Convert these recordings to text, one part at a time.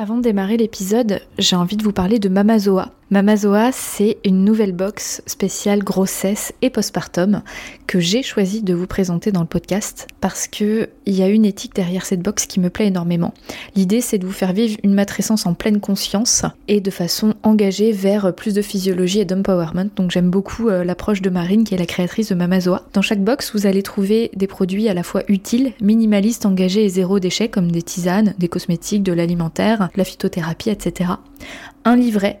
Avant de démarrer l'épisode, j'ai envie de vous parler de Mamazoa. Mamazoa, c'est une nouvelle box spéciale grossesse et postpartum que j'ai choisi de vous présenter dans le podcast parce que il y a une éthique derrière cette box qui me plaît énormément. L'idée, c'est de vous faire vivre une matrescence en pleine conscience et de façon engagée vers plus de physiologie et d'empowerment. Donc j'aime beaucoup euh, l'approche de Marine qui est la créatrice de Mamazoa. Dans chaque box, vous allez trouver des produits à la fois utiles, minimalistes, engagés et zéro déchet comme des tisanes, des cosmétiques, de l'alimentaire, la phytothérapie, etc. Un livret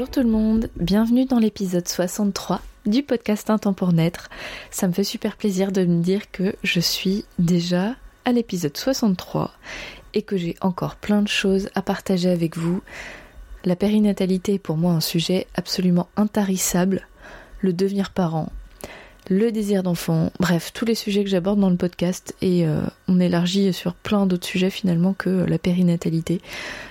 Bonjour tout le monde, bienvenue dans l'épisode 63 du podcast Un temps pour naître. Ça me fait super plaisir de me dire que je suis déjà à l'épisode 63 et que j'ai encore plein de choses à partager avec vous. La périnatalité est pour moi un sujet absolument intarissable, le devenir parent, le désir d'enfant, bref, tous les sujets que j'aborde dans le podcast et euh, on élargit sur plein d'autres sujets finalement que la périnatalité.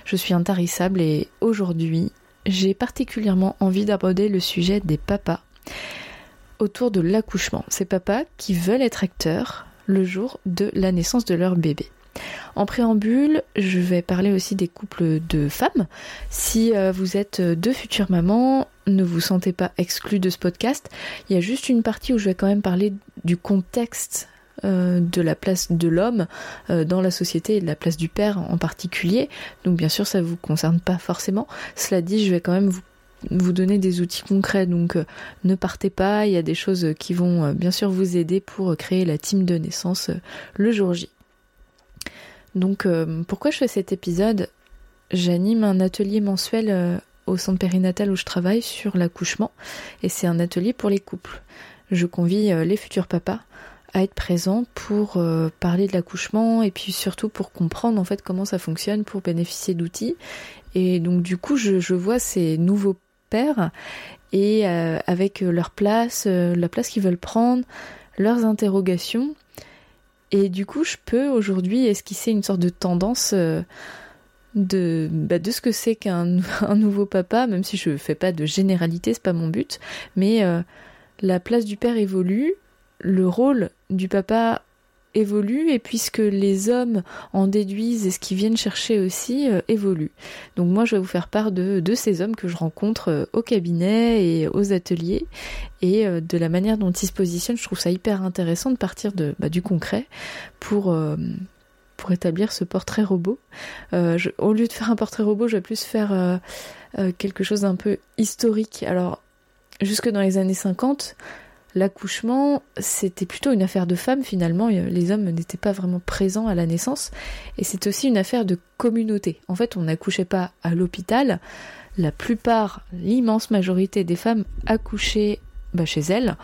Je suis intarissable et aujourd'hui j'ai particulièrement envie d'aborder le sujet des papas autour de l'accouchement. Ces papas qui veulent être acteurs le jour de la naissance de leur bébé. En préambule, je vais parler aussi des couples de femmes. Si euh, vous êtes deux futures mamans, ne vous sentez pas exclus de ce podcast. Il y a juste une partie où je vais quand même parler du contexte euh, de la place de l'homme euh, dans la société et de la place du père en particulier. Donc bien sûr ça vous concerne pas forcément. Cela dit, je vais quand même vous donner des outils concrets, donc euh, ne partez pas, il y a des choses qui vont bien sûr vous aider pour créer la team de naissance le jour J. Donc pourquoi je fais cet épisode? J'anime un atelier mensuel au centre périnatal où je travaille sur l'accouchement et c'est un atelier pour les couples. Je convie les futurs papas à être présent pour euh, parler de l'accouchement et puis surtout pour comprendre en fait comment ça fonctionne pour bénéficier d'outils. Et donc du coup je, vois ces nouveaux pères et euh, avec leur place, euh, la place qu'ils veulent prendre, leurs interrogations. Et du coup je peux aujourd'hui esquisser une sorte de tendance de, bah, de ce que c'est qu'un nouveau papa, même si je fais pas de généralité, c'est pas mon but, mais la place du père évolue, le rôle du papa évolue et puisque les hommes en déduisent et ce qu'ils viennent chercher aussi euh, évolue. Donc moi je vais vous faire part de, de ces hommes que je rencontre euh, au cabinet et aux ateliers et euh, de la manière dont ils se positionnent. Je trouve ça hyper intéressant de partir de, bah, du concret pour pour établir ce portrait robot. au lieu de faire un portrait robot, je vais plus faire quelque chose d'un peu historique. Alors jusque dans les années 50, l'accouchement, c'était plutôt une affaire de femmes finalement. Les hommes n'étaient pas vraiment présents à la naissance. Et c'est aussi une affaire de communauté. En fait, on n'accouchait pas à l'hôpital. La plupart, l'immense majorité des femmes accouchaient bah, chez elles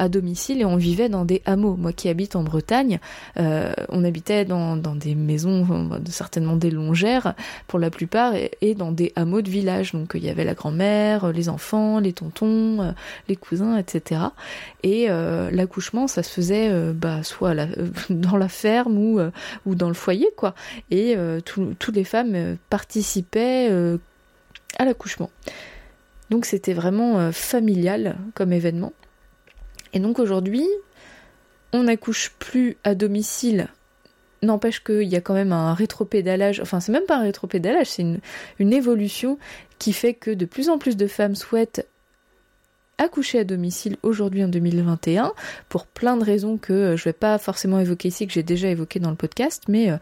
à domicile et on vivait dans des hameaux. Moi qui habite en Bretagne, euh, on habitait dans, des maisons, certainement des longères pour la plupart, et, dans des hameaux de village. Donc il y avait la grand-mère, les enfants, les tontons, euh, les cousins, etc. Et euh, l'accouchement, ça se faisait bah, soit dans la ferme ou, ou dans le foyer, quoi. Et toutes les femmes participaient à l'accouchement. Donc c'était vraiment familial comme événement. Et donc aujourd'hui, on n'accouche plus à domicile. N'empêche qu'il y a quand même un rétropédalage, enfin c'est même pas un rétropédalage, c'est une, évolution qui fait que de plus en plus de femmes souhaitent accoucher à domicile aujourd'hui en 2021 pour plein de raisons que je vais pas forcément évoquer ici, que j'ai déjà évoqué dans le podcast, mais euh,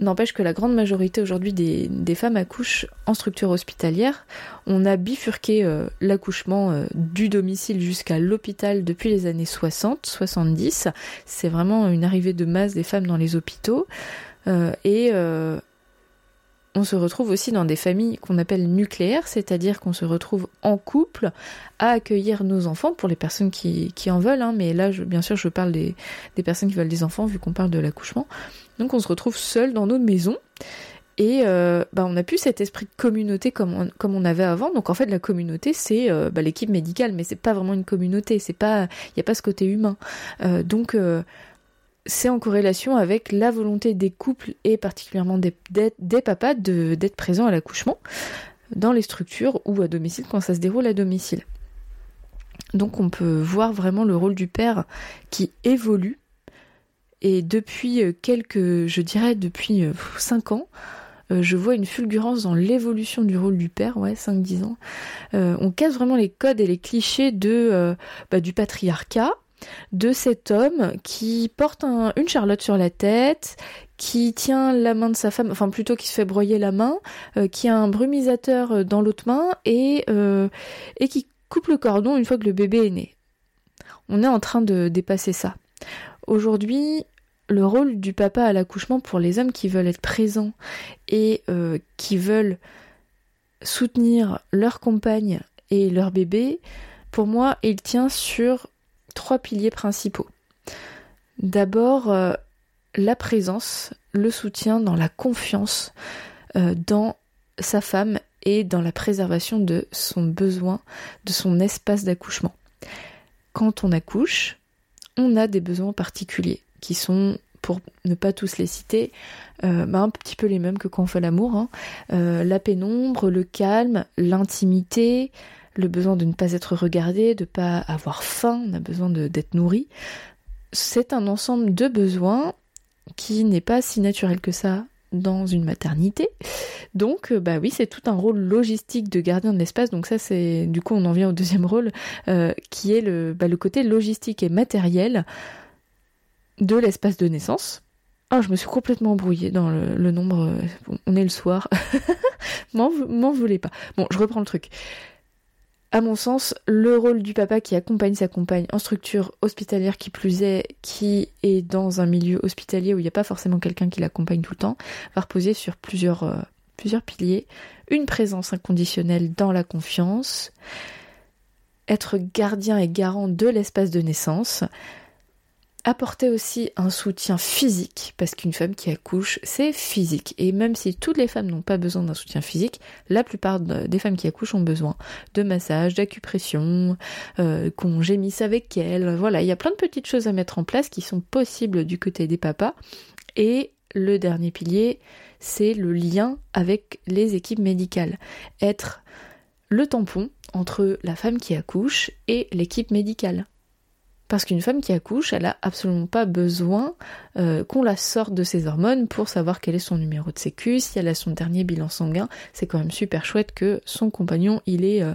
N'empêche que la grande majorité aujourd'hui des, femmes accouchent en structure hospitalière. On a bifurqué euh, l'accouchement euh, du domicile jusqu'à l'hôpital depuis les années 60, 70. C'est vraiment une arrivée de masse des femmes dans les hôpitaux. Euh, et on se retrouve aussi dans des familles qu'on appelle nucléaires, c'est-à-dire qu'on se retrouve en couple à accueillir nos enfants pour les personnes qui, en veulent. Hein. mais là, bien sûr, je parle des personnes qui veulent des enfants vu qu'on parle de l'accouchement. Donc on se retrouve seul dans notre maison. Et euh, bah, on n'a plus cet esprit de communauté comme on, avait avant. Donc en fait la communauté c'est euh, bah, l'équipe médicale, mais c'est pas vraiment une communauté. C'est pas, il n'y a pas ce côté humain. Euh, donc c'est en corrélation avec la volonté des couples et particulièrement des, des, papas d'être présents à l'accouchement dans les structures ou à domicile quand ça se déroule à domicile. Donc on peut voir vraiment le rôle du père qui évolue et depuis euh, quelques, je dirais depuis 5 euh, ans, euh, je vois une fulgurance dans l'évolution du rôle du père, ouais, 5-10 ans. on casse vraiment les codes et les clichés bah, du patriarcat, de cet homme qui porte une charlotte sur la tête, qui tient la main de sa femme, enfin plutôt qui se fait broyer la main, qui a un brumisateur dans l'autre main et qui coupe le cordon une fois que le bébé est né. On est en train de dépasser ça. Aujourd'hui, le rôle du papa à l'accouchement pour les hommes qui veulent être présents et euh, qui veulent soutenir leur compagne et leur bébé, pour moi, il tient sur trois piliers principaux. D'abord, euh, la présence, le soutien dans la confiance euh, dans sa femme et dans la préservation de son besoin, de son espace d'accouchement. Quand on accouche, on a des besoins particuliers qui sont, pour ne pas tous les citer, euh, bah, un petit peu les mêmes que quand on fait l'amour. Hein. Euh, la pénombre, le calme, l'intimité, le besoin de ne pas être regardé, de ne pas avoir faim, on a besoin d'être nourri. C'est un ensemble de besoins qui n'est pas si naturel que ça dans une maternité. Donc, euh, bah oui, c'est tout un rôle logistique de gardien de l'espace. Donc ça, c'est du coup, on en vient au deuxième rôle, qui est le, bah, le côté logistique et matériel de l'espace de naissance. Ah, je me suis complètement embrouillée dans le, nombre. Euh, on est le soir. M'en voulez pas. Bon, je reprends le truc. À mon sens, le rôle du papa qui accompagne sa compagne en structure hospitalière qui plus est, qui est dans un milieu hospitalier où il n'y a pas forcément quelqu'un qui l'accompagne tout le temps, va reposer sur plusieurs, euh, plusieurs piliers. Une présence inconditionnelle dans la confiance, être gardien et garant de l'espace de naissance, apporter aussi un soutien physique, parce qu'une femme qui accouche, c'est physique. Et même si toutes les femmes n'ont pas besoin d'un soutien physique, la plupart des femmes qui accouchent ont besoin de massage, d'acupression, euh, qu'on gémisse avec elles. Voilà, il y a plein de petites choses à mettre en place qui sont possibles du côté des papas. Et le dernier pilier, c'est le lien avec les équipes médicales. Être le tampon entre la femme qui accouche et l'équipe médicale. Parce qu'une femme qui accouche, elle a absolument pas besoin euh, qu'on la sorte de ses hormones pour savoir quel est son numéro de sécu, si elle a son dernier bilan sanguin. C'est quand même super chouette que son compagnon, il ait, euh,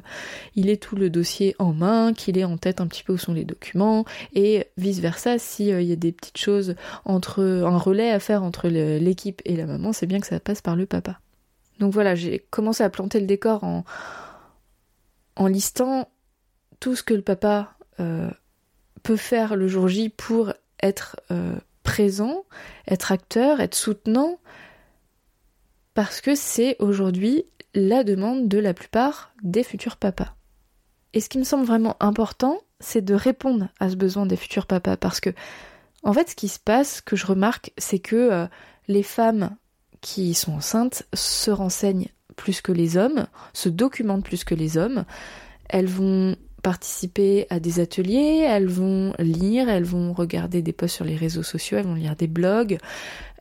il ait tout le dossier en main, qu'il ait en tête un petit peu où sont les documents, et vice versa, s'il euh, y a des petites choses entre un relais à faire entre l'équipe et la maman, c'est bien que ça passe par le papa. Donc voilà, j'ai commencé à planter le décor en, en listant tout ce que le papa peut faire le jour J pour être euh, présent, être acteur, être soutenant, parce que c'est aujourd'hui la demande de la plupart des futurs papas. Et ce qui me semble vraiment important, c'est de répondre à ce besoin des futurs papas, parce que, en fait, ce qui se passe, que je remarque, c'est que euh, les femmes qui sont enceintes se renseignent plus que les hommes, se documentent plus que les hommes, elles vont participer à des ateliers, elles vont lire, elles vont regarder des posts sur les réseaux sociaux, elles vont lire des blogs,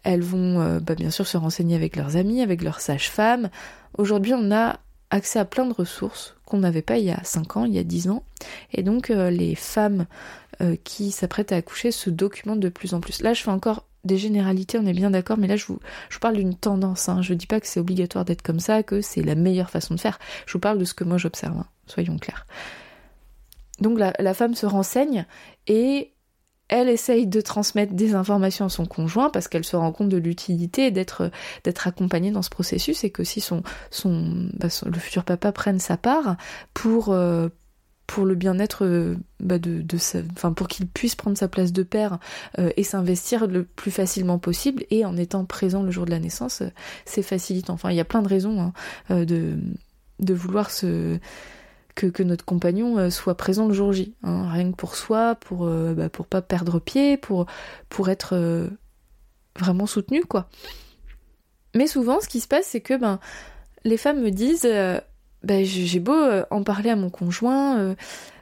elles vont euh, bah, bien sûr se renseigner avec leurs amis, avec leurs sages-femmes. Aujourd'hui, on a accès à plein de ressources qu'on n'avait pas il y a 5 ans, il y a 10 ans. Et donc euh, les femmes euh, qui s'apprêtent à accoucher se documentent de plus en plus. Là, je fais encore des généralités, on est bien d'accord, mais là je vous, parle d'une tendance. Hein. Je dis pas que c'est obligatoire d'être comme ça, que c'est la meilleure façon de faire. Je vous parle de ce que moi j'observe, hein. soyons clairs. Donc la, femme se renseigne et elle essaye de transmettre des informations à son conjoint parce qu'elle se rend compte de l'utilité d'être accompagnée dans ce processus et que si son bah, le futur papa prenne sa part pour euh, le bien-être euh, bah de, sa, enfin pour qu'il puisse prendre sa place de père euh, et s'investir le plus facilement possible et en étant présent le jour de la naissance, c'est facilitant. Enfin, il y a plein de raisons hein, de vouloir se que, notre compagnon euh, soit présent le jour J, hein, rien que pour soi, pour euh, bah, pour pas perdre pied, pour pour être euh, vraiment soutenu quoi. Mais souvent, ce qui se passe, c'est que ben les femmes me disent, ben, j'ai beau en parler à mon conjoint,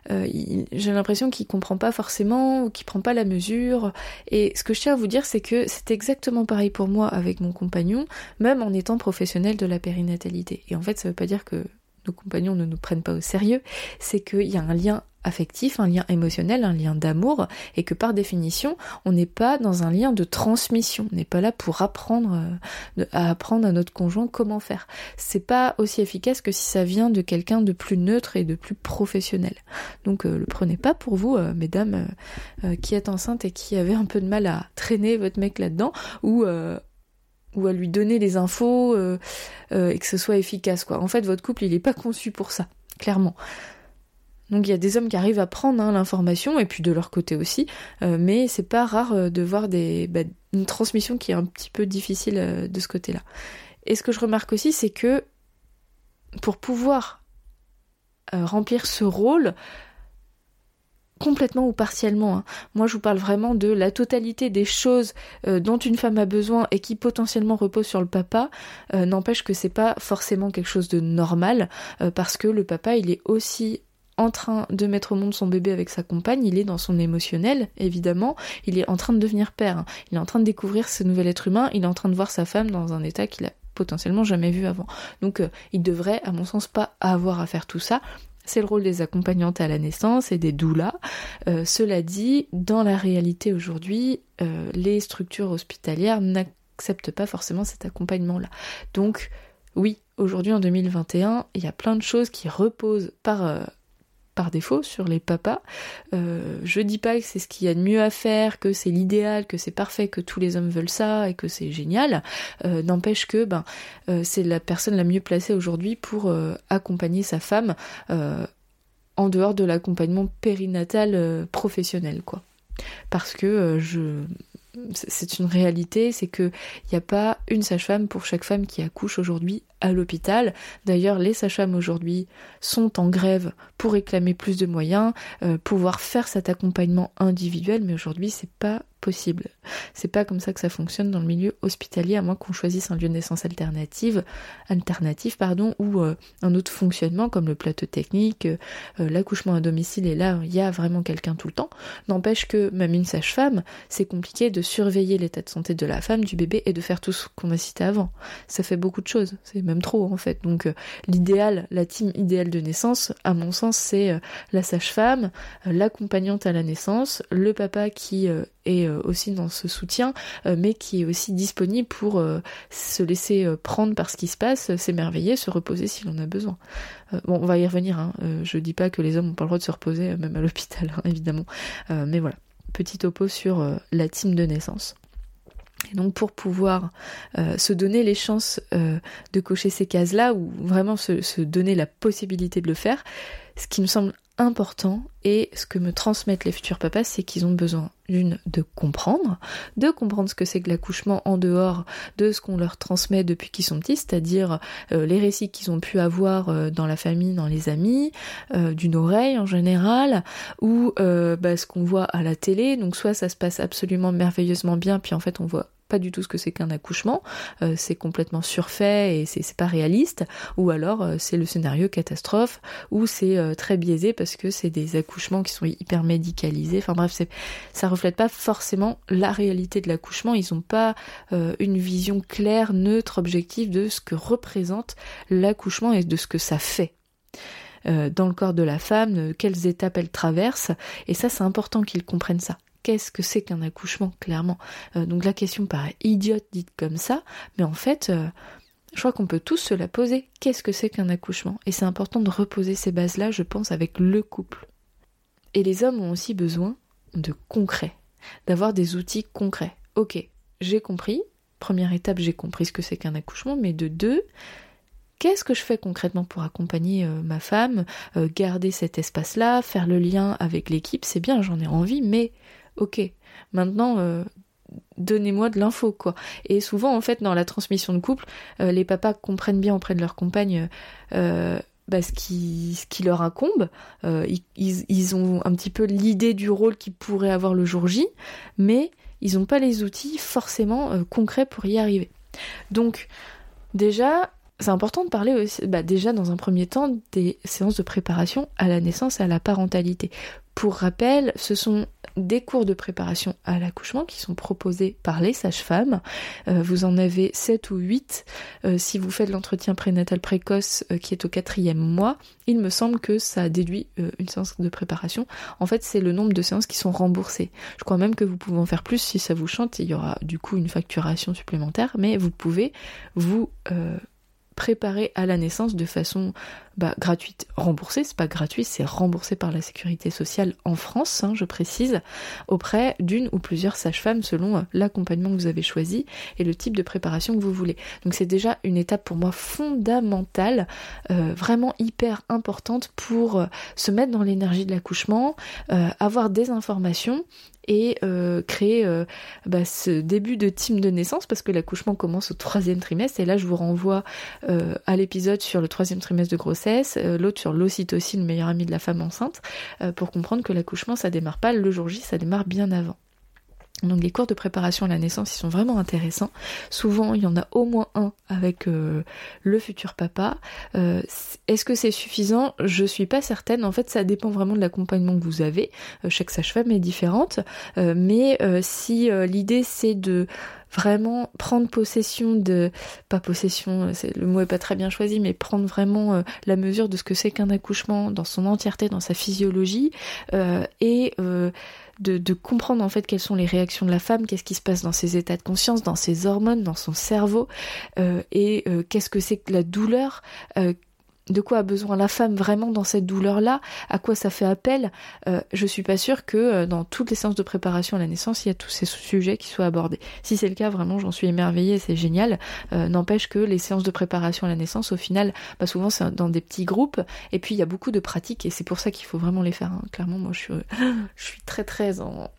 j'ai l'impression qu'il comprend pas forcément ou qu'il prend pas la mesure. Et ce que je tiens à vous dire, c'est que c'est exactement pareil pour moi avec mon compagnon, même en étant professionnel de la périnatalité. Et en fait, ça veut pas dire que nos compagnons ne nous prennent pas au sérieux, c'est qu'il y a un lien affectif, un lien émotionnel, un lien d'amour, et que par définition, on n'est pas dans un lien de transmission. On n'est pas là pour apprendre euh, à apprendre à notre conjoint comment faire. C'est pas aussi efficace que si ça vient de quelqu'un de plus neutre et de plus professionnel. Donc euh, le prenez pas pour vous, euh, mesdames qui êtes enceintes et qui avez un peu de mal à traîner votre mec là-dedans, ou ou à lui donner les infos euh, euh, et que ce soit efficace quoi. En fait, votre couple il est pas conçu pour ça, clairement. Donc il y a des hommes qui arrivent à prendre hein, l'information et puis de leur côté aussi, euh, mais c'est pas rare de voir des, bah, une transmission qui est un petit peu difficile de ce côté-là. Et ce que je remarque aussi, c'est que pour pouvoir remplir ce rôle, complètement ou partiellement. Hein. Moi, je vous parle vraiment de la totalité des choses euh, dont une femme a besoin et qui potentiellement reposent sur le papa. Euh, n'empêche que c'est pas forcément quelque chose de normal euh, parce que le papa, il est aussi en train de mettre au monde son bébé avec sa compagne, il est dans son émotionnel, évidemment, il est en train de devenir père, hein. il est en train de découvrir ce nouvel être humain, il est en train de voir sa femme dans un état qu'il a potentiellement jamais vu avant. Donc il devrait, à mon sens, pas avoir à faire tout ça, c'est le rôle des accompagnantes à la naissance et des doulas. Euh, cela dit, dans la réalité aujourd'hui, euh, les structures hospitalières n'acceptent pas forcément cet accompagnement-là. Donc, oui, aujourd'hui en 2021, il y a plein de choses qui reposent par euh, par défaut sur les papas. Euh, je dis pas que c'est ce qu'il y a de mieux à faire, que c'est l'idéal, que c'est parfait, que tous les hommes veulent ça et que c'est génial. Euh, n'empêche que ben euh, c'est la personne la mieux placée aujourd'hui pour accompagner sa femme en dehors de l'accompagnement périnatal professionnel quoi. Parce que je c'est une réalité, c'est que il n'y a pas une sage-femme pour chaque femme qui accouche aujourd'hui à l'hôpital. D'ailleurs, les sages-femmes aujourd'hui sont en grève pour réclamer plus de moyens, euh, pouvoir faire cet accompagnement individuel, mais aujourd'hui c'est pas possible. C'est pas comme ça que ça fonctionne dans le milieu hospitalier, à moins qu'on choisisse un lieu de naissance alternative, alternatif pardon, ou euh, un autre fonctionnement comme le plateau technique, euh, l'accouchement à domicile, et là il y a vraiment quelqu'un tout le temps. N'empêche que même une sage-femme, c'est compliqué de surveiller l'état de santé de la femme, du bébé et de faire tout ce qu'on a cité avant. Ça fait beaucoup de choses, c'est même trop en fait. Donc euh, l'idéal, la team idéale de naissance, à mon sens, c'est la sage-femme, l'accompagnante à la naissance, le papa qui est euh, aussi dans ce soutien, euh, mais qui est aussi disponible pour euh, se laisser prendre par ce qui se passe, s'émerveiller, se reposer s'il en a besoin. bon, on va y revenir. Hein. je dis pas que les hommes n'ont pas le droit de se reposer, même à l'hôpital, hein, évidemment. mais voilà, petit topo sur la team de naissance. Donc pour pouvoir se donner les chances de cocher ces cases-là, ou vraiment se, donner la possibilité de le faire, ce qui me semble important et ce que me transmettent les futurs papas, c'est qu'ils ont besoin d'une de comprendre, de comprendre ce que c'est que l'accouchement en dehors de ce qu'on leur transmet depuis qu'ils sont petits, c'est-à-dire euh, les récits qu'ils ont pu avoir euh, dans la famille, dans les amis, euh, d'une oreille en général, ou bah, ce qu'on voit à la télé. Donc soit ça se passe absolument merveilleusement bien, puis en fait on voit pas du tout ce que c'est qu'un accouchement, euh, c'est complètement surfait et c'est pas réaliste, ou alors euh, c'est le scénario catastrophe, ou c'est euh, très biaisé parce que c'est des accouchements qui sont hyper médicalisés, enfin bref, ça reflète pas forcément la réalité de l'accouchement, ils ont pas une vision claire, neutre, objective de ce que représente l'accouchement et de ce que ça fait. Dans le corps de la femme, quelles étapes elle traverse, et ça c'est important qu'ils comprennent ça qu'est-ce que c'est qu'un accouchement, clairement. Euh, donc la question paraît idiote dite comme ça, mais en fait, euh, je crois qu'on peut tous se la poser. Qu'est-ce que c'est qu'un accouchement? Et c'est important de reposer ces bases-là, je pense, avec le couple. Et les hommes ont aussi besoin de concret. d'avoir des outils concrets. Ok, j'ai compris. Première étape, j'ai compris ce que c'est qu'un accouchement, mais de deux, qu'est-ce que je fais concrètement pour accompagner euh, ma femme, garder cet espace-là, faire le lien avec l'équipe, c'est bien, j'en ai envie, mais ok, maintenant euh, donnez-moi de l'info quoi. Et souvent en fait dans la transmission de couple, les papas comprennent bien auprès de leur compagne bah, ce, qui, ce qui leur incombe. Ils, ils, ont un petit peu l'idée du rôle qu'ils pourraient avoir le jour J, mais ils n'ont pas les outils forcément concrets pour y arriver. Donc déjà, c'est important de parler aussi, bah déjà dans un premier temps, des séances de préparation à la naissance et à la parentalité. Pour rappel, ce sont des cours de préparation à l'accouchement qui sont proposés par les sages-femmes. Euh, vous en avez 7 ou 8 euh, si vous faites l'entretien prénatal précoce euh, qui est au quatrième mois. Il me semble que ça déduit une séance de préparation. En fait, c'est le nombre de séances qui sont remboursées. Je crois même que vous pouvez en faire plus si ça vous chante. Il y aura du coup une facturation supplémentaire, mais vous pouvez vous préparé à la naissance de façon bah, gratuite, remboursée, c'est pas gratuit, c'est remboursé par la sécurité sociale en France, hein, je précise, auprès d'une ou plusieurs sages-femmes selon euh, l'accompagnement que vous avez choisi et le type de préparation que vous voulez. Donc c'est déjà une étape pour moi fondamentale, euh, vraiment hyper importante pour euh, se mettre dans l'énergie de l'accouchement, avoir des informations et créer bah, ce début de team de naissance parce que l'accouchement commence au troisième trimestre et là je vous renvoie à l'épisode sur le troisième trimestre de grossesse, l'autre sur l'ocytocine, le meilleur ami de la femme enceinte, pour comprendre que l'accouchement ça démarre pas le jour J, ça démarre bien avant. Donc les cours de préparation à la naissance, ils sont vraiment intéressants. Souvent, il y en a au moins un avec euh, le futur papa. Euh, est-ce que c'est suffisant? Je suis pas certaine. En fait, ça dépend vraiment de l'accompagnement que vous avez. Euh, chaque sage-femme est différente. mais si l'idée c'est de vraiment prendre possession de pas possession le mot est pas très bien choisi mais prendre vraiment la mesure de ce que c'est qu'un accouchement dans son entièreté dans sa physiologie et de, comprendre en fait quelles sont les réactions de la femme, qu'est-ce qui se passe dans ses états de conscience, dans ses hormones, dans son cerveau, euh, et euh, qu'est-ce que c'est que la douleur, euh, de quoi a besoin la femme vraiment dans cette douleur-là, à quoi ça fait appel, euh, je suis pas sûre que euh, dans toutes les séances de préparation à la naissance, il y a tous ces sujets qui soient abordés. Si c'est le cas, vraiment, j'en suis émerveillée, c'est génial. Euh, n'empêche que les séances de préparation à la naissance, au final, bah souvent c'est dans des petits groupes, et puis il y a beaucoup de pratiques, et c'est pour ça qu'il faut vraiment les faire. Hein. Clairement, moi, je suis, je suis très très en,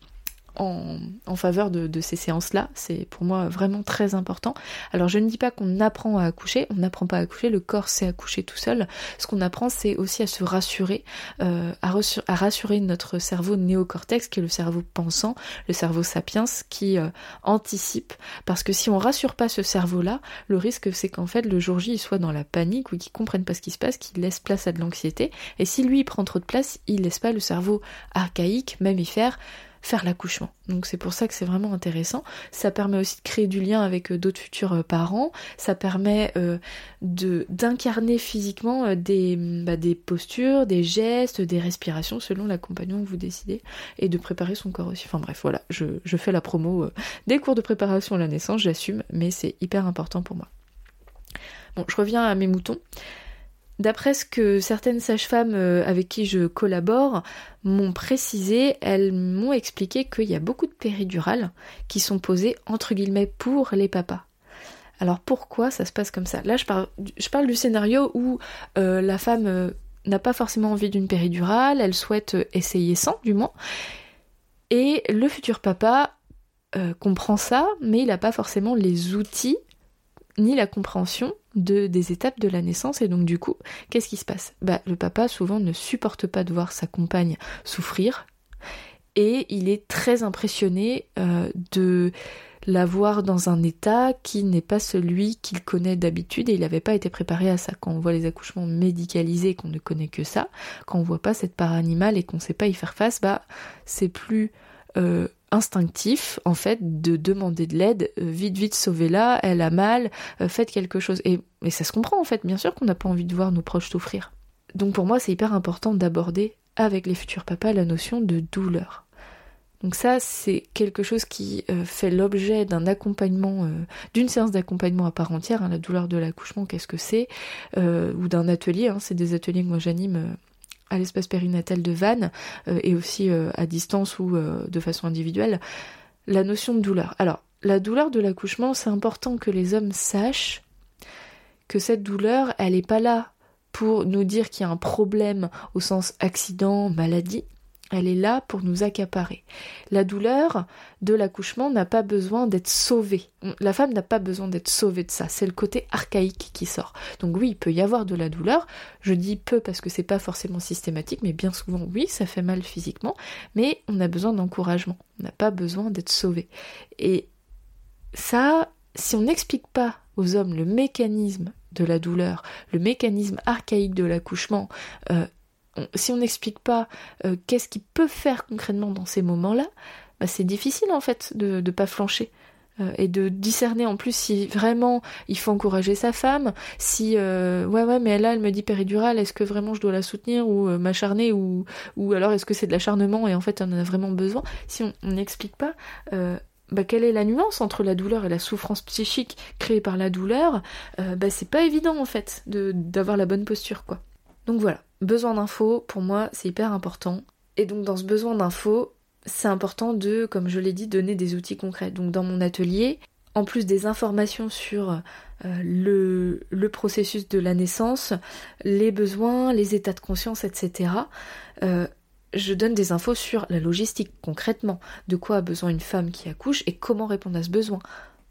en, faveur de, ces séances-là. C'est pour moi vraiment très important. Alors je ne dis pas qu'on apprend à accoucher, on n'apprend pas à accoucher, le corps sait accoucher tout seul. Ce qu'on apprend, c'est aussi à se rassurer, euh, à, rassurer notre cerveau néocortex, qui est le cerveau pensant, le cerveau sapiens, qui euh, anticipe. Parce que si on rassure pas ce cerveau-là, le risque c'est qu'en fait le jour J il soit dans la panique ou qu'il comprenne pas ce qui se passe, qu'il laisse place à de l'anxiété. Et si lui il prend trop de place, il laisse pas le cerveau archaïque, mammifère, faire l'accouchement. Donc c'est pour ça que c'est vraiment intéressant. Ça permet aussi de créer du lien avec euh, d'autres futurs euh, parents. Ça permet euh, de d'incarner physiquement des, bah, des postures, des gestes, des respirations selon l'accompagnement que vous décidez et de préparer son corps aussi. Enfin bref, voilà, je, je fais la promo des cours de préparation à la naissance, j'assume, mais c'est hyper important pour moi. Bon, je reviens à mes moutons. D'après ce que certaines sages-femmes euh, avec qui je collabore m'ont précisé, elles m'ont expliqué qu'il y a beaucoup de péridurales qui sont posées entre guillemets pour les papas. Alors pourquoi ça se passe comme ça? Là je parle, du scénario où euh, la femme euh, n'a pas forcément envie d'une péridurale, elle souhaite essayer sans du moins, et le futur papa comprend ça, mais il n'a pas forcément les outils ni la compréhension de, des étapes de la naissance et donc du coup, qu'est-ce qui se passe? Bah le papa souvent ne supporte pas de voir sa compagne souffrir et il est très impressionné euh, de la voir dans un état qui n'est pas celui qu'il connaît d'habitude et il n'avait pas été préparé à ça. Quand on voit les accouchements médicalisés qu'on ne connaît que ça, quand on voit pas cette part animale et qu'on sait pas y faire face, bah c'est plus euh, instinctif en fait de demander de l'aide, euh, vite vite sauvez-la, elle a mal, euh, faites quelque chose. Et, ça se comprend en fait, bien sûr qu'on n'a pas envie de voir nos proches souffrir. Donc pour moi c'est hyper important d'aborder avec les futurs papas la notion de douleur. Donc ça c'est quelque chose qui euh, fait l'objet d'un accompagnement, d'une séance d'accompagnement à part entière, hein, la douleur de l'accouchement, qu'est-ce que c'est, ou d'un atelier, hein, c'est des ateliers que moi j'anime à l'espace périnatal de Vannes et aussi à distance ou de façon individuelle, la notion de douleur. Alors, la douleur de l'accouchement, c'est important que les hommes sachent que cette douleur, elle n'est pas là pour nous dire qu'il y a un problème au sens accident, maladie. Elle est là pour nous accaparer. La douleur de l'accouchement n'a pas besoin d'être sauvée. La femme n'a pas besoin d'être sauvée de ça. C'est le côté archaïque qui sort. Donc oui, il peut y avoir de la douleur. Je dis peu parce que c'est pas forcément systématique, mais bien souvent oui, ça fait mal physiquement. Mais on a besoin d'encouragement. On n'a pas besoin d'être sauvé. Et ça, si on n'explique pas aux hommes le mécanisme de la douleur, le mécanisme archaïque de l'accouchement, euh, si on n'explique pas euh, qu'est-ce qu'il peut faire concrètement dans ces moments-là, bah, c'est difficile en fait de ne pas flancher. Euh, et de discerner en plus si vraiment il faut encourager sa femme, si ouais ouais mais là elle me dit péridurale, est-ce que vraiment je dois la soutenir ou m'acharner ou ou alors est-ce que c'est de l'acharnement et en fait on en a vraiment besoin? Si on n'explique pas, bah, quelle est la nuance entre la douleur et la souffrance psychique créée par la douleur, euh, bah, c'est pas évident en fait d'avoir la bonne posture quoi. Donc voilà, besoin d'infos, pour moi c'est hyper important. Et donc dans ce besoin d'infos, c'est important de, comme je l'ai dit, donner des outils concrets. Donc dans mon atelier, en plus des informations sur euh, le, le, processus de la naissance, les besoins, les états de conscience, etc., je donne des infos sur la logistique concrètement, de quoi a besoin une femme qui accouche et comment répondre à ce besoin.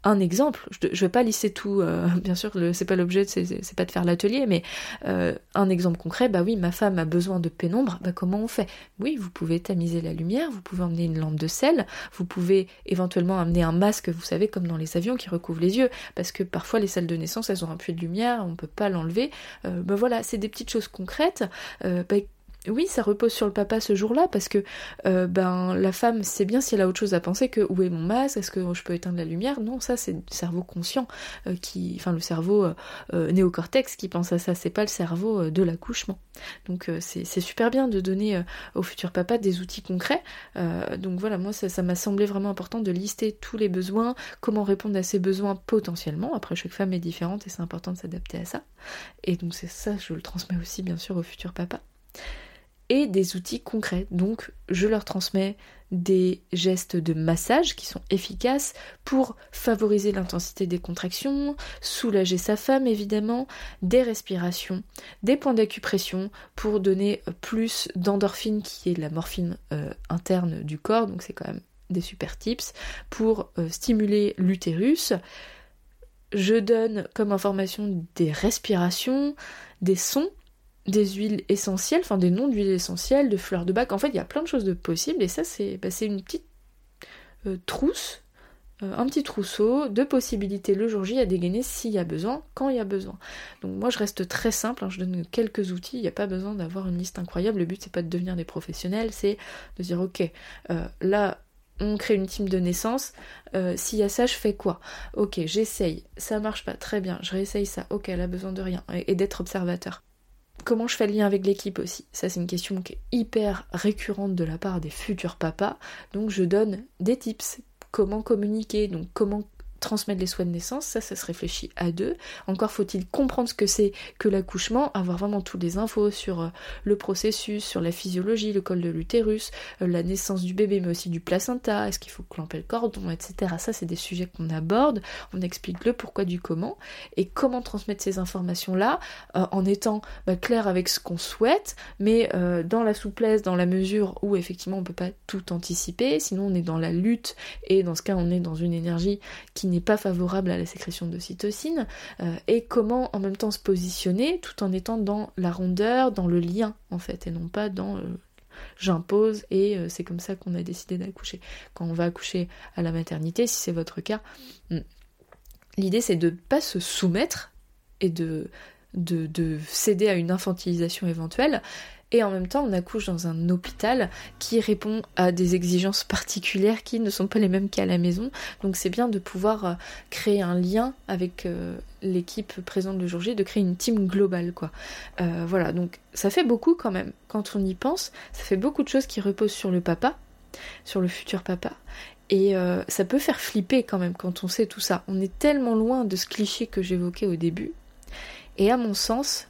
Un exemple, je, ne vais pas lister tout, euh, bien sûr, c'est pas l'objet, c'est pas de faire l'atelier, mais euh, un exemple concret, bah oui, ma femme a besoin de pénombre, bah comment on fait? Oui, vous pouvez tamiser la lumière, vous pouvez emmener une lampe de sel, vous pouvez éventuellement amener un masque, vous savez, comme dans les avions qui recouvrent les yeux, parce que parfois les salles de naissance, elles ont un puits de lumière, on peut pas l'enlever. Euh, bah voilà, c'est des petites choses concrètes. Bah, oui, ça repose sur le papa ce jour-là parce que euh, ben la femme sait bien si elle a autre chose à penser que où est mon masque, est-ce que je peux éteindre la lumière? Non, ça c'est le cerveau conscient euh, qui, enfin le cerveau euh, néocortex qui pense à ça, c'est pas le cerveau de l'accouchement. Donc c'est super bien de donner au futur papa des outils concrets. donc voilà, moi ça m'a semblé vraiment important de lister tous les besoins, comment répondre à ces besoins potentiellement. Après chaque femme est différente et c'est important de s'adapter à ça. Et donc c'est ça, je le transmets aussi bien sûr au futur papa et des outils concrets. Donc je leur transmets des gestes de massage qui sont efficaces pour favoriser l'intensité des contractions, soulager sa femme évidemment, des respirations, des points d'acupression pour donner plus d'endorphine qui est la morphine euh, interne du corps, donc c'est quand même des super tips, pour euh, stimuler l'utérus. Je donne comme information des respirations, des sons des huiles essentielles, enfin des noms d'huiles essentielles, de fleurs de bac. En fait, il y a plein de choses de possibles et ça, c'est bah, une petite euh, trousse, euh, un petit trousseau de possibilités le jour J à dégainer s'il y a besoin, quand il y a besoin. Donc moi, je reste très simple, hein, je donne quelques outils, il n'y a pas besoin d'avoir une liste incroyable. Le but, c'est pas de devenir des professionnels, c'est de dire, ok, euh, là, on crée une team de naissance, s'il y a ça, je fais quoi? Ok, j'essaye, ça marche pas, très bien, je réessaye ça, ok, elle a besoin de rien, et d'être observateur. Comment je fais le lien avec l'équipe aussi Ça, c'est une question qui est hyper récurrente de la part des futurs papas. Donc, je donne des tips. Comment communiquer, donc comment transmettre les soins de naissance, ça, ça se réfléchit à deux. Encore faut-il comprendre ce que c'est que l'accouchement, avoir vraiment toutes les infos sur euh, le processus, sur la physiologie, le col de l'utérus, euh, la naissance du bébé, mais aussi du placenta, est-ce qu'il faut clamper le cordon, etc. Ça, c'est des sujets qu'on aborde, on explique le pourquoi du comment, et comment transmettre ces informations-là euh, en étant bah, clair avec ce qu'on souhaite, mais dans la souplesse, dans la mesure où effectivement on peut pas tout anticiper, sinon on est dans la lutte, et dans ce cas on est dans une énergie qui n'est pas favorable à la sécrétion de cytocine, euh, et comment en même temps se positionner tout en étant dans la rondeur, dans le lien en fait, et non pas dans euh, j'impose et euh, c'est comme ça qu'on a décidé d'accoucher. Quand on va accoucher à la maternité, si c'est votre cas, hmm, l'idée c'est de ne pas se soumettre et de, de, de céder à une infantilisation éventuelle, et en même temps on accouche dans un hôpital qui répond à des exigences particulières qui ne sont pas les mêmes qu'à la maison. Donc c'est bien de pouvoir euh, créer un lien avec euh, l'équipe présente le jour J, de créer une team globale quoi. Euh, voilà, donc ça fait beaucoup quand même. Quand on y pense, ça fait beaucoup de choses qui reposent sur le papa, sur le futur papa. Et ça peut faire flipper quand même quand on sait tout ça. On est tellement loin de ce cliché que j'évoquais au début. Et à mon sens,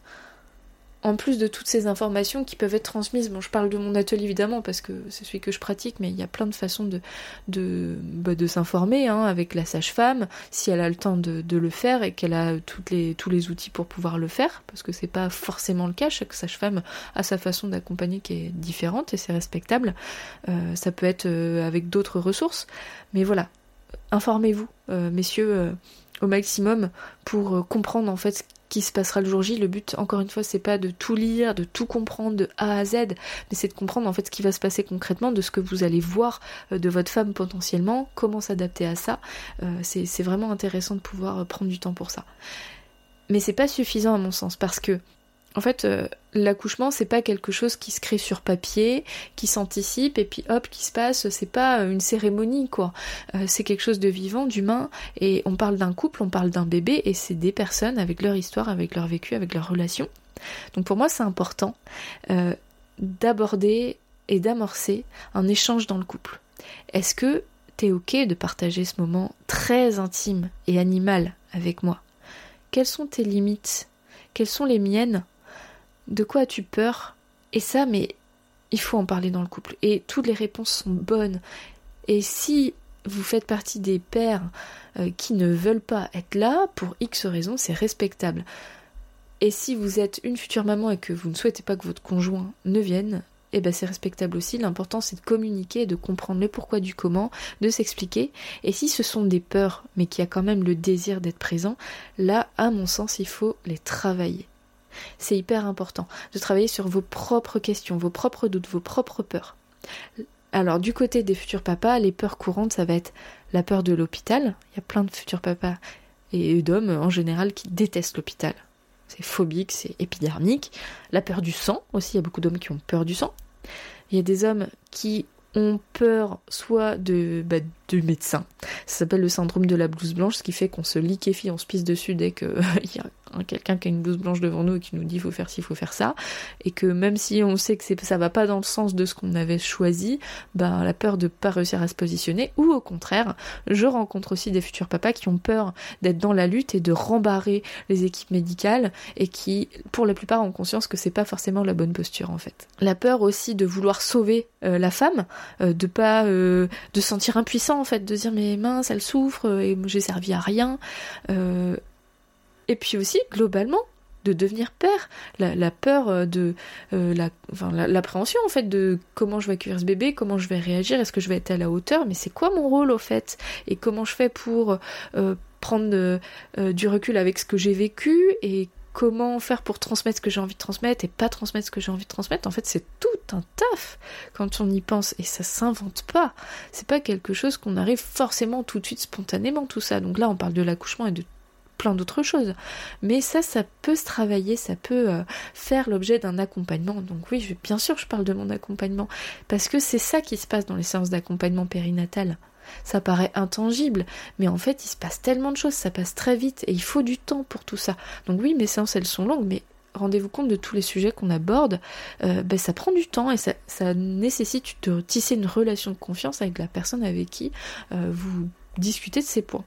en plus de toutes ces informations qui peuvent être transmises, bon je parle de mon atelier évidemment parce que c'est celui que je pratique, mais il y a plein de façons de, de, bah, s'informer hein, avec la sage-femme, si elle a le temps de, le faire et qu'elle a tous les outils pour pouvoir le faire, parce que c'est pas forcément le cas, chaque sage-femme a sa façon d'accompagner qui est différente et c'est respectable. Euh, ça peut être euh, avec d'autres ressources, mais voilà, informez-vous, euh, messieurs, au maximum pour comprendre en fait qui se passera le jour J. Le but, encore une fois, c'est pas de tout lire, de tout comprendre de A à Z, mais c'est de comprendre en fait ce qui va se passer concrètement, de ce que vous allez voir de votre femme potentiellement, comment s'adapter à ça. c'est vraiment intéressant de pouvoir prendre du temps pour ça. Mais c'est pas suffisant à mon sens parce que en fait, euh, l'accouchement, c'est pas quelque chose qui se crée sur papier, qui s'anticipe et puis hop, qui se passe. C'est pas une cérémonie, quoi. Euh, c'est quelque chose de vivant, d'humain. Et on parle d'un couple, on parle d'un bébé, et c'est des personnes avec leur histoire, avec leur vécu, avec leur relation. Donc pour moi, c'est important euh, d'aborder et d'amorcer un échange dans le couple. Est-ce que t'es ok de partager ce moment très intime et animal avec moi? Quelles sont tes limites? Quelles sont les miennes de quoi as-tu peur? Et ça, mais il faut en parler dans le couple. Et toutes les réponses sont bonnes. Et si vous faites partie des pères euh, qui ne veulent pas être là, pour X raisons, c'est respectable. Et si vous êtes une future maman et que vous ne souhaitez pas que votre conjoint ne vienne, eh ben c'est respectable aussi. L'important c'est de communiquer, de comprendre le pourquoi du comment, de s'expliquer. Et si ce sont des peurs, mais qu'il y a quand même le désir d'être présent, là, à mon sens, il faut les travailler. C'est hyper important de travailler sur vos propres questions, vos propres doutes, vos propres peurs. Alors du côté des futurs papas, les peurs courantes, ça va être la peur de l'hôpital. Il y a plein de futurs papas et d'hommes en général qui détestent l'hôpital. C'est phobique, c'est épidermique. La peur du sang aussi, il y a beaucoup d'hommes qui ont peur du sang. Il y a des hommes qui ont peur soit de, bah, de médecin. Ça s'appelle le syndrome de la blouse blanche, ce qui fait qu'on se liquéfie, on se pisse dessus dès qu'il y a quelqu'un qui a une blouse blanche devant nous et qui nous dit faut faire ci, faut faire ça, et que même si on sait que ça va pas dans le sens de ce qu'on avait choisi, ben la peur de pas réussir à se positionner, ou au contraire, je rencontre aussi des futurs papas qui ont peur d'être dans la lutte et de rembarrer les équipes médicales et qui, pour la plupart, ont conscience que c'est pas forcément la bonne posture en fait. La peur aussi de vouloir sauver euh, la femme, euh, de pas euh, de sentir impuissant en fait, de dire mais mince, elle souffre et j'ai servi à rien. Et puis aussi, globalement, de devenir père, la, peur euh, de euh, la, l'appréhension en fait de comment je vais accueillir ce bébé, comment je vais réagir, est-ce que je vais être à la hauteur, mais c'est quoi mon rôle au fait? Et comment je fais pour euh, prendre du recul avec ce que j'ai vécu et comment faire pour transmettre ce que j'ai envie de transmettre et pas transmettre ce que j'ai envie de transmettre. En fait, c'est tout un taf quand on y pense et ça s'invente pas. C'est pas quelque chose qu'on arrive forcément tout de suite spontanément tout ça. Donc là, on parle de l'accouchement et de plein d'autres choses. Mais ça, ça peut se travailler, ça peut euh, faire l'objet d'un accompagnement. Donc oui, bien sûr, je parle de mon accompagnement, parce que c'est ça qui se passe dans les séances d'accompagnement périnatal. Ça paraît intangible, mais en fait, il se passe tellement de choses, ça passe très vite, et il faut du temps pour tout ça. Donc oui, mes séances, elles sont longues, mais rendez-vous compte de tous les sujets qu'on aborde, euh, ben, ça prend du temps et ça, nécessite de tisser une relation de confiance avec la personne avec qui euh, vous discutez de ces points.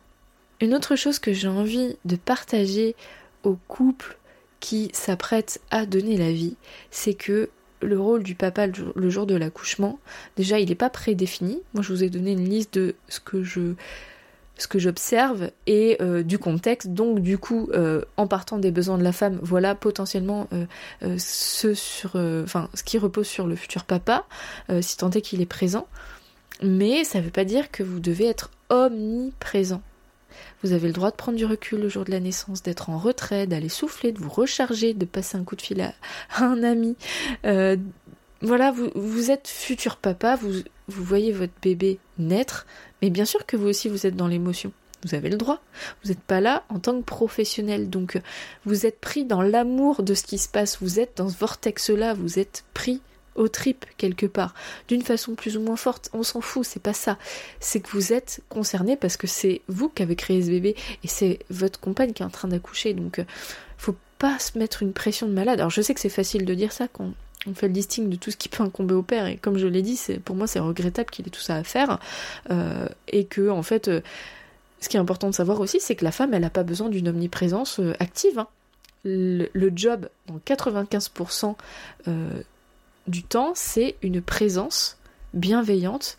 Une autre chose que j'ai envie de partager aux couples qui s'apprêtent à donner la vie, c'est que le rôle du papa le jour de l'accouchement, déjà il n'est pas prédéfini. Moi je vous ai donné une liste de ce que je ce que j'observe et euh, du contexte. Donc du coup, euh, en partant des besoins de la femme, voilà potentiellement euh, ce qui repose sur le futur papa, si tant est qu'il est présent. Mais ça ne veut pas dire que vous devez être omniprésent. Vous avez le droit de prendre du recul le jour de la naissance, d'être en retrait, d'aller souffler, de vous recharger, de passer un coup de fil à, un ami. Euh, voilà, vous, vous êtes futur papa, vous, vous voyez votre bébé naître, mais bien sûr que vous aussi vous êtes dans l'émotion. Vous avez le droit. Vous n'êtes pas là en tant que professionnel. Donc vous êtes pris dans l'amour de ce qui se passe. Vous êtes dans ce vortex-là. Vous êtes pris au trip quelque part, d'une façon plus ou moins forte, on s'en fout, c'est pas ça. C'est que vous êtes concerné parce que c'est vous qui avez créé ce bébé et c'est votre compagne qui est en train d'accoucher. Donc euh, faut pas se mettre une pression de malade. Alors je sais que c'est facile de dire ça quand on fait le listing de tout ce qui peut incomber au père et comme je l'ai dit, c'est pour moi c'est regrettable qu'il ait tout ça à faire euh, et que en fait euh, ce qui est important de savoir aussi, c'est que la femme, elle n'a pas besoin d'une omniprésence active. Hein. le, job dans 95% euh, du temps, c'est une présence bienveillante,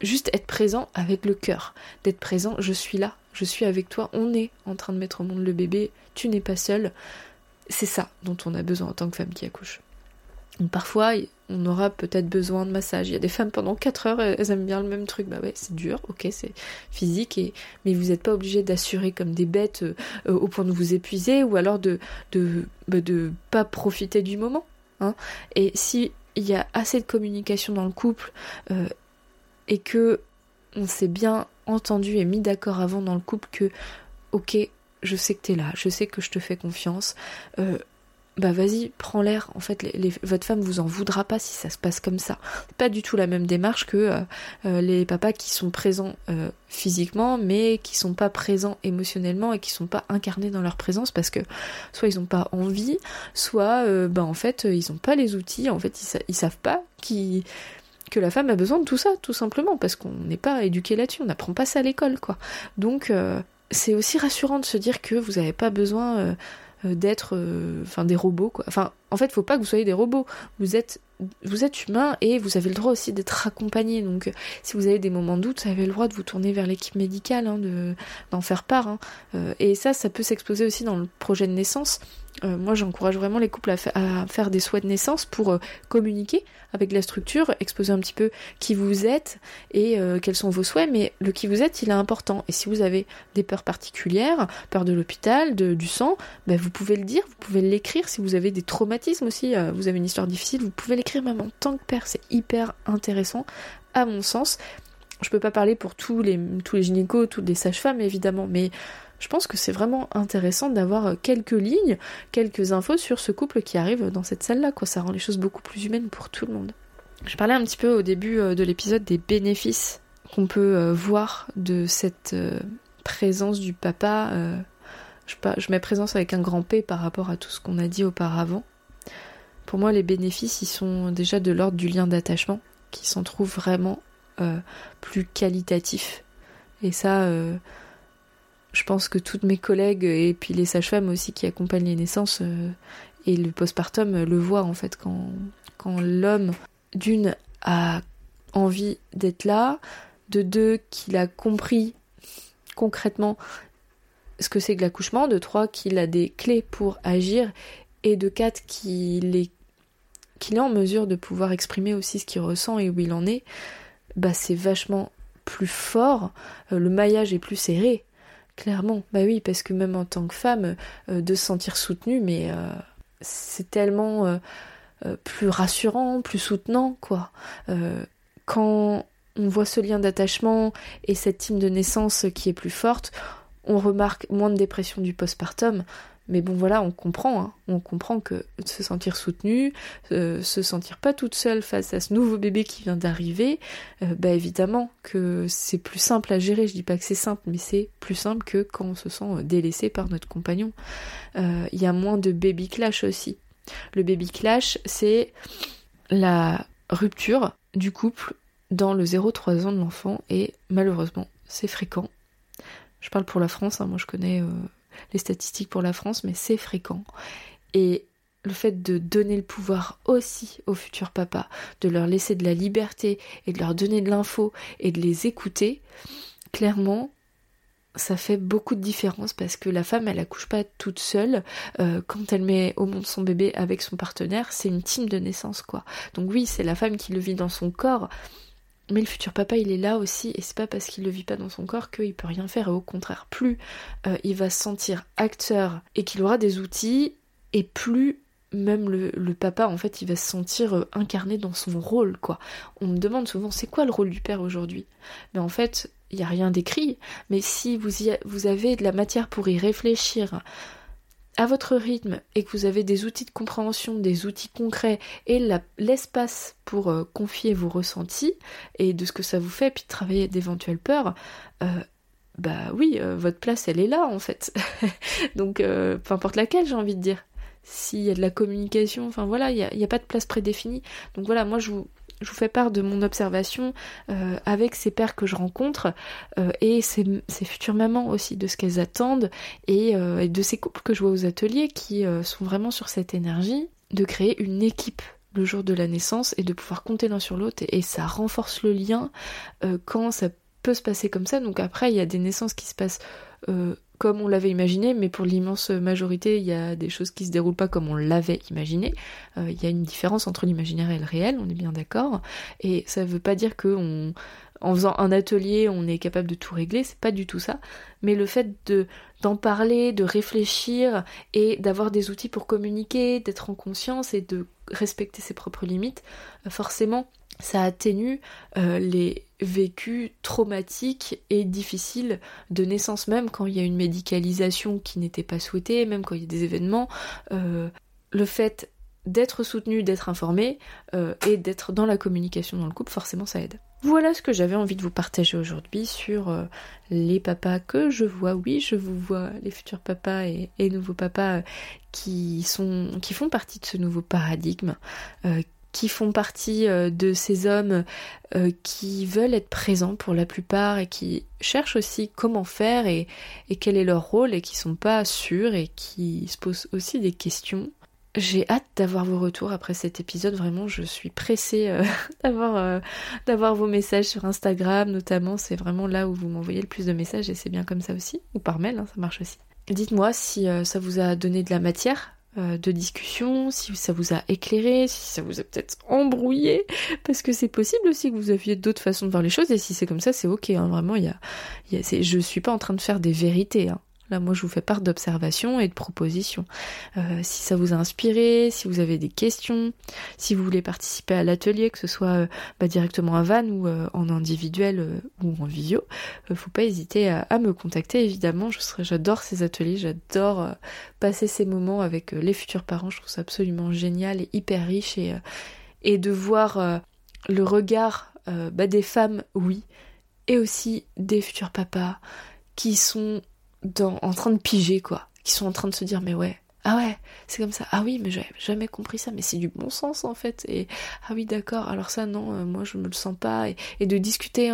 juste être présent avec le cœur, d'être présent, je suis là, je suis avec toi, on est en train de mettre au monde le bébé, tu n'es pas seul. C'est ça dont on a besoin en tant que femme qui accouche. parfois, on aura peut-être besoin de massage. Il y a des femmes pendant 4 heures, elles aiment bien le même truc. Bah ouais, c'est dur, ok, c'est physique, et... mais vous n'êtes pas obligé d'assurer comme des bêtes euh, au point de vous épuiser ou alors de de, bah, de pas profiter du moment. Hein. Et si il y a assez de communication dans le couple euh, et que on s'est bien entendu et mis d'accord avant dans le couple que ok, je sais que t'es là, je sais que je te fais confiance. Euh, bah vas-y, prends l'air. En fait, votre femme vous en voudra pas si ça se passe comme ça. Pas du tout la même démarche que euh, euh, les papas qui sont présents euh, physiquement, mais qui sont pas présents émotionnellement et qui sont pas incarnés dans leur présence parce que soit ils ont pas envie, soit bah en fait ils ont pas les outils. En fait, ils, ils savent pas qui que la femme a besoin de tout ça, tout simplement, parce qu'on n'est pas éduqué là-dessus, on n'apprend pas ça à l'école, quoi. Donc, c'est aussi rassurant de se dire que vous n'avez pas besoin d'être euh, enfin des robots quoi. Enfin en fait, faut pas que vous soyez des robots. Vous êtes vous êtes humain et vous avez le droit aussi d'être accompagné. Donc, si vous avez des moments de doute, vous avez le droit de vous tourner vers l'équipe médicale, hein, de d'en faire part. Hein. Euh, et ça, ça peut s'exposer aussi dans le projet de naissance. Euh, moi, j'encourage vraiment les couples à, faire des souhaits de naissance pour euh, communiquer avec la structure, exposer un petit peu qui vous êtes et euh, quels sont vos souhaits. Mais le qui vous êtes, il est important. Et si vous avez des peurs particulières, peur de l'hôpital, du sang, ben, vous pouvez le dire, vous pouvez l'écrire. Si vous avez des traumatismes aussi, vous avez une histoire difficile, vous pouvez l'écrire même en tant que père. C'est hyper intéressant, à mon sens. Je peux pas parler pour tous les, tous les gynécos, toutes les sages-femmes évidemment, mais je pense que c'est vraiment intéressant d'avoir euh, quelques lignes, quelques infos sur ce couple qui arrive dans cette salle-là. Ça rend les choses beaucoup plus humaines pour tout le monde. Je parlais un petit peu au début euh, de l'épisode des bénéfices qu'on peut euh, voir de cette présence du papa. Je mets présence avec un grand P par rapport à tout ce qu'on a dit auparavant. Pour moi, les bénéfices, ils sont déjà de l'ordre du lien d'attachement, qui s'en trouve vraiment plus qualitatif. Et ça, je pense que toutes mes collègues et puis les sages-femmes aussi qui accompagnent les naissances euh, et le postpartum euh, le voient en fait quand, quand l'homme d'une a envie d'être là, de deux qu'il a compris concrètement ce que c'est que l'accouchement, de trois qu'il a des clés pour agir et de quatre qu'il est qu'il est en mesure de pouvoir exprimer aussi ce qu'il ressent et où il en est, bah c'est vachement plus fort, euh, le maillage est plus serré, Clairement, bah oui, parce que même en tant que femme, euh, de se sentir soutenue, mais euh, c'est tellement euh, plus rassurant, plus soutenant, quoi. quand on voit ce lien d'attachement et cette team de naissance qui est plus forte, on remarque moins de dépression du postpartum, mais bon voilà, on comprend, hein. on comprend que se sentir soutenu, euh, se sentir pas toute seule face à ce nouveau bébé qui vient d'arriver, euh, bah évidemment que c'est plus simple à gérer. Je dis pas que c'est simple, mais c'est plus simple que quand on se sent euh, délaissé par notre compagnon. Il y a moins de baby clash aussi. Le baby clash, c'est la rupture du couple dans le 0-3 ans de l'enfant et malheureusement c'est fréquent. Je parle pour la France, hein. moi je connais les statistiques pour la France, mais c'est fréquent. Et le fait de donner le pouvoir aussi aux futurs papas, de leur laisser de la liberté et de leur donner de l'info et de les écouter, clairement, ça fait beaucoup de différence parce que la femme, elle accouche pas toute seule. Euh, quand elle met au monde son bébé avec son partenaire, c'est une team de naissance, quoi. Donc oui, c'est la femme qui le vit dans son corps, mais le futur papa, il est là aussi, et c'est pas parce qu'il le vit pas dans son corps qu'il peut rien faire, et au contraire, plus euh, il va se sentir acteur et qu'il aura des outils, et plus même le, papa, en fait, il va se sentir euh, incarné dans son rôle, quoi. On me demande souvent, c'est quoi le rôle du père aujourd'hui? Mais en fait, il n'y a rien d'écrit, mais si vous, vous avez de la matière pour y réfléchir, à votre rythme et que vous avez des outils de compréhension, des outils concrets et l'espace pour euh, confier vos ressentis et de ce que ça vous fait, puis de travailler d'éventuelles peurs, euh, bah oui, euh, votre place elle est là en fait. Donc peu importe laquelle j'ai envie de dire. S'il y a de la communication, enfin voilà, il n'y a, a, pas de place prédéfinie. Donc voilà, moi je vous, je vous fais part de mon observation euh, avec ces pères que je rencontre euh, et ces, futures mamans aussi, de ce qu'elles attendent et, et, de ces couples que je vois aux ateliers qui sont vraiment sur cette énergie de créer une équipe le jour de la naissance et de pouvoir compter l'un sur l'autre et, ça renforce le lien quand ça peut se passer comme ça. Donc après, il y a des naissances qui se passent on l'avait imaginé, mais pour l'immense majorité, il y a des choses qui se déroulent pas comme on l'avait imaginé. Euh, il y a une différence entre l'imaginaire et le réel, on est bien d'accord. Et ça veut pas dire que en faisant un atelier, on est capable de tout régler, c'est pas du tout ça. Mais le fait de d'en parler, de réfléchir et d'avoir des outils pour communiquer, d'être en conscience et de respecter ses propres limites, euh, forcément, ça atténue euh, les vécus traumatiques et difficiles de naissance même quand il y a une médicalisation qui n'était pas souhaitée, même quand il y a des événements. Euh, le fait d'être soutenu, d'être informé euh, et d'être dans la communication dans le couple, forcément ça aide. Voilà ce que j'avais envie de vous partager aujourd'hui sur les papas que je vois. Oui, je vous vois, les futurs papas et, et nouveaux papas qui sont, qui font partie de ce nouveau paradigme, qui font partie euh, de ces hommes euh, qui veulent être présents pour la plupart et qui cherchent aussi comment faire et, quel est leur rôle et qui sont pas sûrs et qui se posent aussi des questions. J'ai hâte d'avoir vos retours après cet épisode, vraiment je suis pressée euh, d'avoir, vos messages sur Instagram notamment, c'est vraiment là où vous m'envoyez le plus de messages et c'est bien comme ça aussi, ou par mail, hein, ça marche aussi. Dites-moi si ça vous a donné de la matière de discussion, si ça vous a éclairé, si ça vous a peut-être embrouillé, parce que c'est possible aussi que vous aviez d'autres façons de voir les choses, et si c'est comme ça, c'est ok, hein, vraiment, il y a, y a je suis pas en train de faire des vérités, hein. Là, moi, je vous fais part d'observations et de propositions. Euh, si ça vous a inspiré, si vous avez des questions, si vous voulez participer à l'atelier, que ce soit euh, bah, directement à Vannes ou euh, en individuel ou en visio, faut pas hésiter à, me contacter. Évidemment, j'adore ces ateliers, j'adore passer ces moments avec les futurs parents. Je trouve ça absolument génial et hyper riche et et de voir le regard bah, des femmes, oui, et aussi des futurs papas qui sont en train de piger, quoi. Qui sont en train de se dire, mais ouais, ah ouais, c'est comme ça. Ah oui, mais j'avais jamais compris ça, mais c'est du bon sens en fait. Et ah oui, d'accord, alors ça, non, euh, moi je me le sens pas. Et, de discuter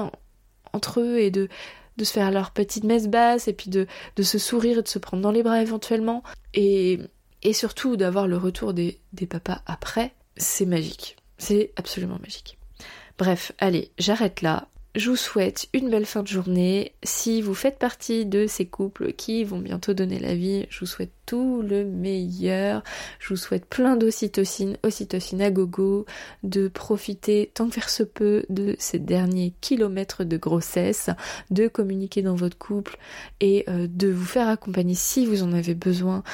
entre eux et de, de se faire leur petite messe basse et puis de, se sourire et de se prendre dans les bras éventuellement. Et, et surtout d'avoir le retour des, des papas après, c'est magique. C'est absolument magique. Bref, allez, j'arrête là. Je vous souhaite une belle fin de journée. Si vous faites partie de ces couples qui vont bientôt donner la vie, je vous souhaite tout le meilleur. Je vous souhaite plein d'ocytocine, ocytocine à gogo, de profiter tant que faire se peut de ces derniers kilomètres de grossesse, de communiquer dans votre couple et euh, de vous faire accompagner si vous en avez besoin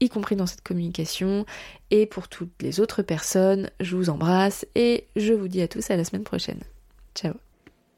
y compris dans cette communication. Et pour toutes les autres personnes, je vous embrasse et je vous dis à tous à la semaine prochaine. Ciao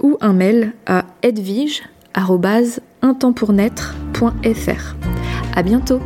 ou un mail à edvige.intempournaître.fr. À bientôt!